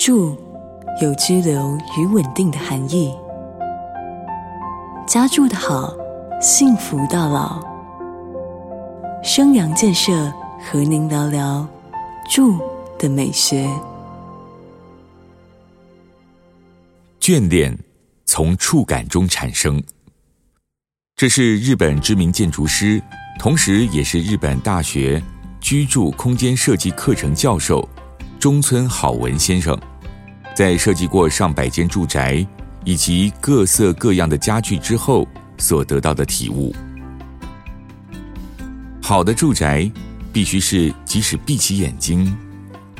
住有居留与稳定的含义。家住的好，幸福到老。生阳建设和您聊聊住的美学。眷恋从触感中产生，这是日本知名建筑师，同时也是日本大学居住空间设计课程教授中村好文先生，在设计过上百间住宅以及各色各样的家具之后所得到的体悟。好的住宅必须是即使闭起眼睛，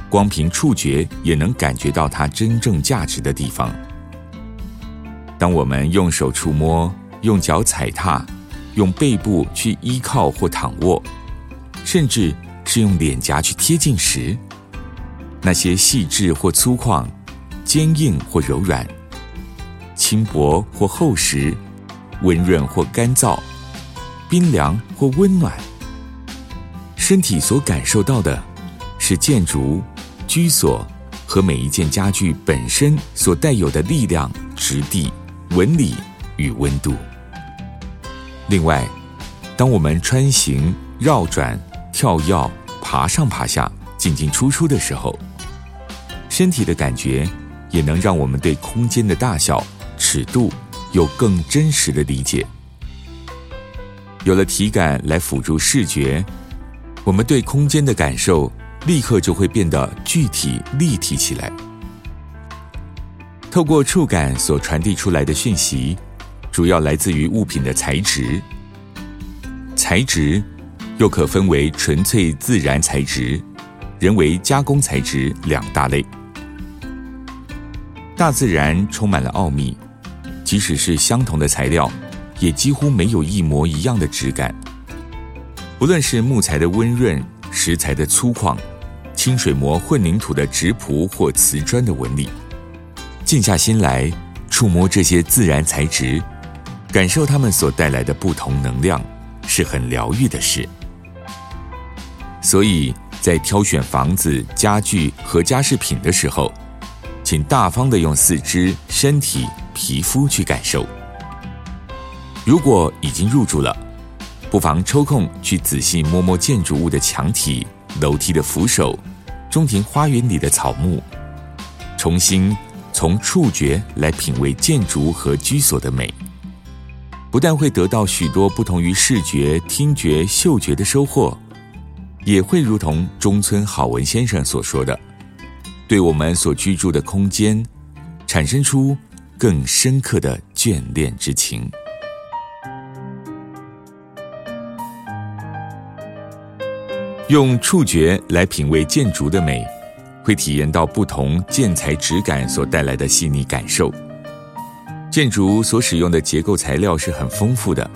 光凭触觉也能感觉到它真正价值的地方。当我们用手触摸、用脚踩踏、用背部去依靠或躺卧，甚至是用脸颊去贴近时，那些细致或粗犷、坚硬或柔软、轻薄或厚实、温润或干燥、冰凉或温暖，身体所感受到的，是建筑、居所和每一件家具本身所带有的力量、质地。纹理与温度。另外，当我们穿行、绕转、跳跃、爬上爬下、进进出出的时候，身体的感觉也能让我们对空间的大小、尺度有更真实的理解。有了体感来辅助视觉，我们对空间的感受立刻就会变得具体、立体起来。透过触感所传递出来的讯息，主要来自于物品的材质。材质又可分为纯粹自然材质、人为加工材质两大类。大自然充满了奥秘，即使是相同的材料，也几乎没有一模一样的质感。不论是木材的温润、石材的粗犷、清水模混凝土的直朴或瓷砖的纹理。静下心来，触摸这些自然材质，感受它们所带来的不同能量，是很疗愈的事。所以在挑选房子、家具和家饰品的时候，请大方的用四肢、身体、皮肤去感受。如果已经入住了，不妨抽空去仔细摸摸建筑物的墙体、楼梯的扶手、中庭花园里的草木，重新。从触觉来品味建筑和居所的美，不但会得到许多不同于视觉、听觉、嗅觉的收获，也会如同中村好文先生所说的，对我们所居住的空间产生出更深刻的眷恋之情。用触觉来品味建筑的美。会体验到不同建材质感所带来的细腻感受。建筑所使用的结构材料是很丰富的，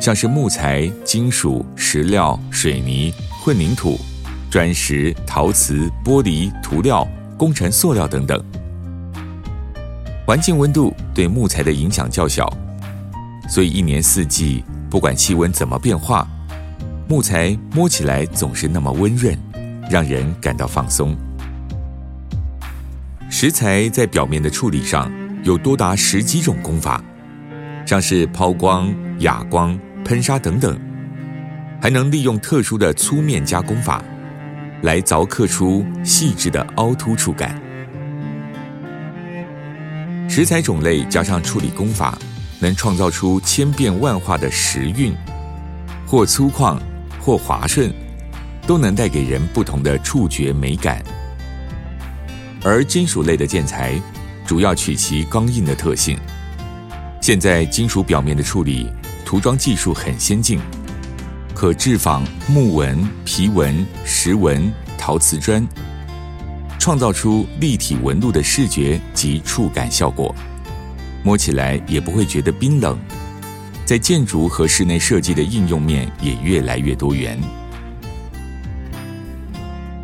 像是木材、金属、石料、水泥、混凝土、砖石、陶瓷、玻璃、涂料、工程塑料等等。环境温度对木材的影响较小，所以一年四季，不管气温怎么变化，木材摸起来总是那么温润，让人感到放松。石材在表面的处理上有多达十几种工法，像是抛光、哑光、喷砂等等，还能利用特殊的粗面加工法，来凿刻出细致的凹凸触感。石材种类加上处理工法，能创造出千变万化的石韵，或粗犷，或滑顺，都能带给人不同的触觉美感。而金属类的建材，主要取其刚硬的特性。现在金属表面的处理涂装技术很先进，可制仿木纹、皮纹、石纹、陶瓷砖，创造出立体纹路的视觉及触感效果，摸起来也不会觉得冰冷。在建筑和室内设计的应用面也越来越多元。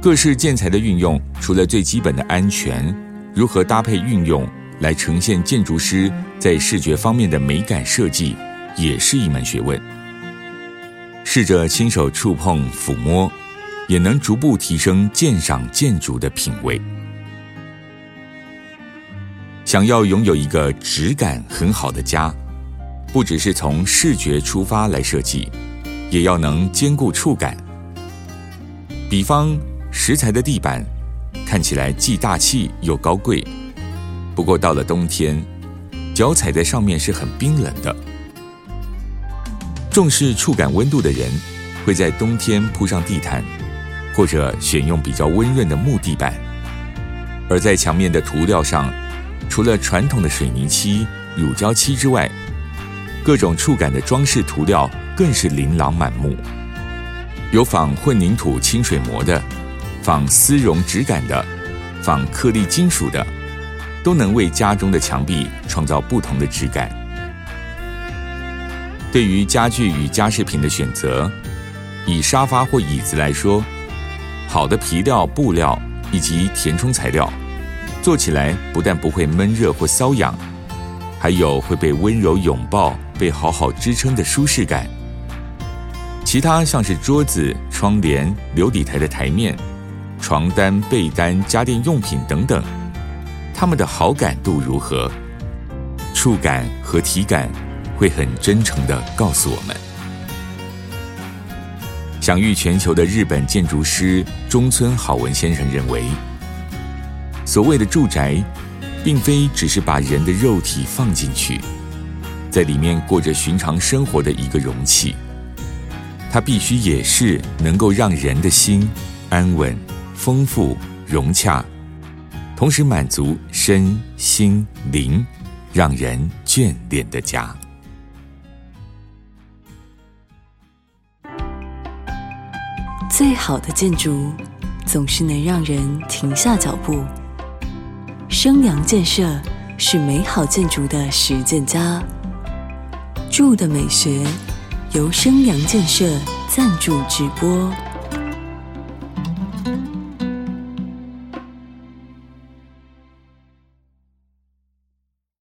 各式建材的运用，除了最基本的安全，如何搭配运用来呈现建筑师在视觉方面的美感设计，也是一门学问。试着亲手触碰、抚摸，也能逐步提升鉴赏建筑的品味。想要拥有一个质感很好的家，不只是从视觉出发来设计，也要能兼顾触感。比方石材的地板，看起来既大气又高贵，不过到了冬天，脚踩在上面是很冰冷的。重视触感温度的人，会在冬天铺上地毯，或者选用比较温润的木地板，而在墙面的涂料上。除了传统的水泥漆、乳胶漆之外，各种触感的装饰涂料更是琳琅满目。有仿混凝土清水膜的，仿丝绒质感的，仿颗粒金属的，都能为家中的墙壁创造不同的质感。对于家具与家饰品的选择，以沙发或椅子来说，好的皮料、布料以及填充材料。坐起来不但不会闷热或瘙痒，还有会被温柔拥抱、被好好支撑的舒适感。其他像是桌子、窗帘、留底台的台面、床单、被单、家电用品等等，它们的好感度如何？触感和体感会很真诚的告诉我们。享誉全球的日本建筑师中村好文先生认为。所谓的住宅，并非只是把人的肉体放进去，在里面过着寻常生活的一个容器。它必须也是能够让人的心安稳、丰富、融洽，同时满足身心灵，让人眷恋的家。最好的建筑，总是能让人停下脚步。生阳建设是美好建筑的实践家。住的美学由生阳建设赞助直播。